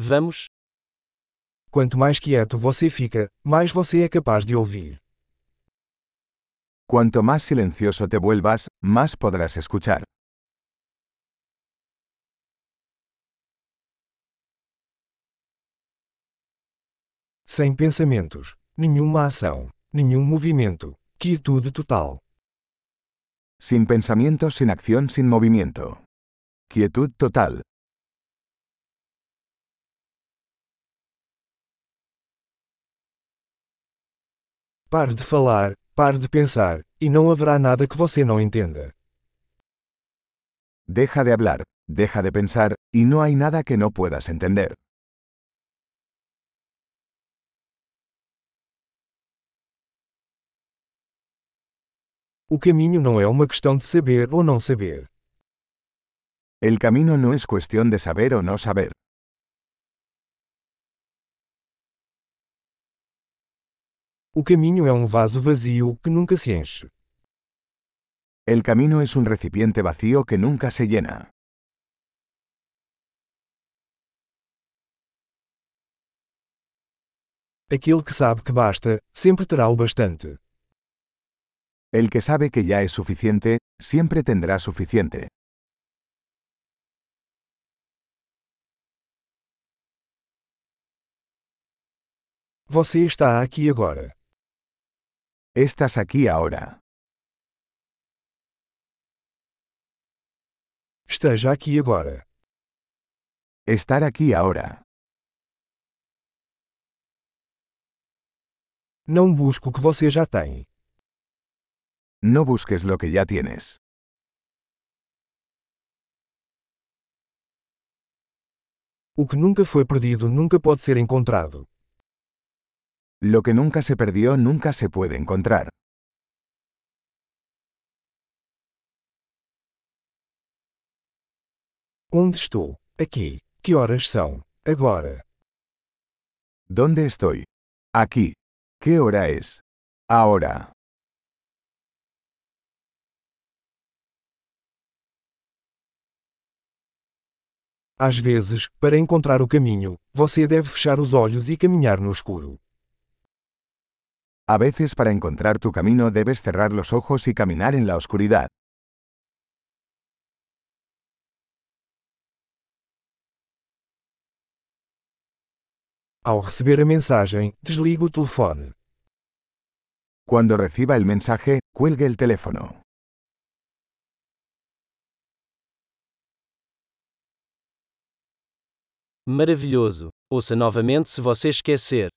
Vamos? Quanto mais quieto você fica, mais você é capaz de ouvir. Cuanto más silencioso te vuelvas, más podrás escuchar. Sem pensamentos, nenhuma ação, nenhum movimento, quietude total. Sin pensamientos, sin acción, sin movimiento. Quietud total. Pare de falar, pare de pensar, e não haverá nada que você não entenda. Deja de hablar, deja de pensar, y no hay nada que no puedas entender. O caminho não é uma questão de saber ou não saber. El camino no es cuestión de saber o no saber. O caminho é um vaso vazio que nunca se enche. El camino es un recipiente vacío que nunca se llena. Aquele que sabe que basta, sempre terá o bastante. El que sabe que ya es suficiente, siempre tendrá suficiente. Você está aqui agora. Estás aquí ahora. Esteja aqui agora. Estar aquí ahora. Não busque o que você já tem. No busques lo que ya tienes. O que nunca foi perdido nunca pode ser encontrado. Lo que nunca se perdió nunca se puede encontrar. Onde estou? Aqui. Que horas são? Agora. ¿Dónde estoy? Aquí. ¿Qué hora es? Ahora. Às vezes, para encontrar o caminho, você deve fechar os olhos e caminhar no escuro. A veces para encontrar tu camino debes cerrar los ojos y caminar en la oscuridad. Ao receber a mensagem, desligue o telefone. Cuando reciba el mensaje, cuelgue el teléfono. Maravilhoso! Ouça novamente se você esquecer.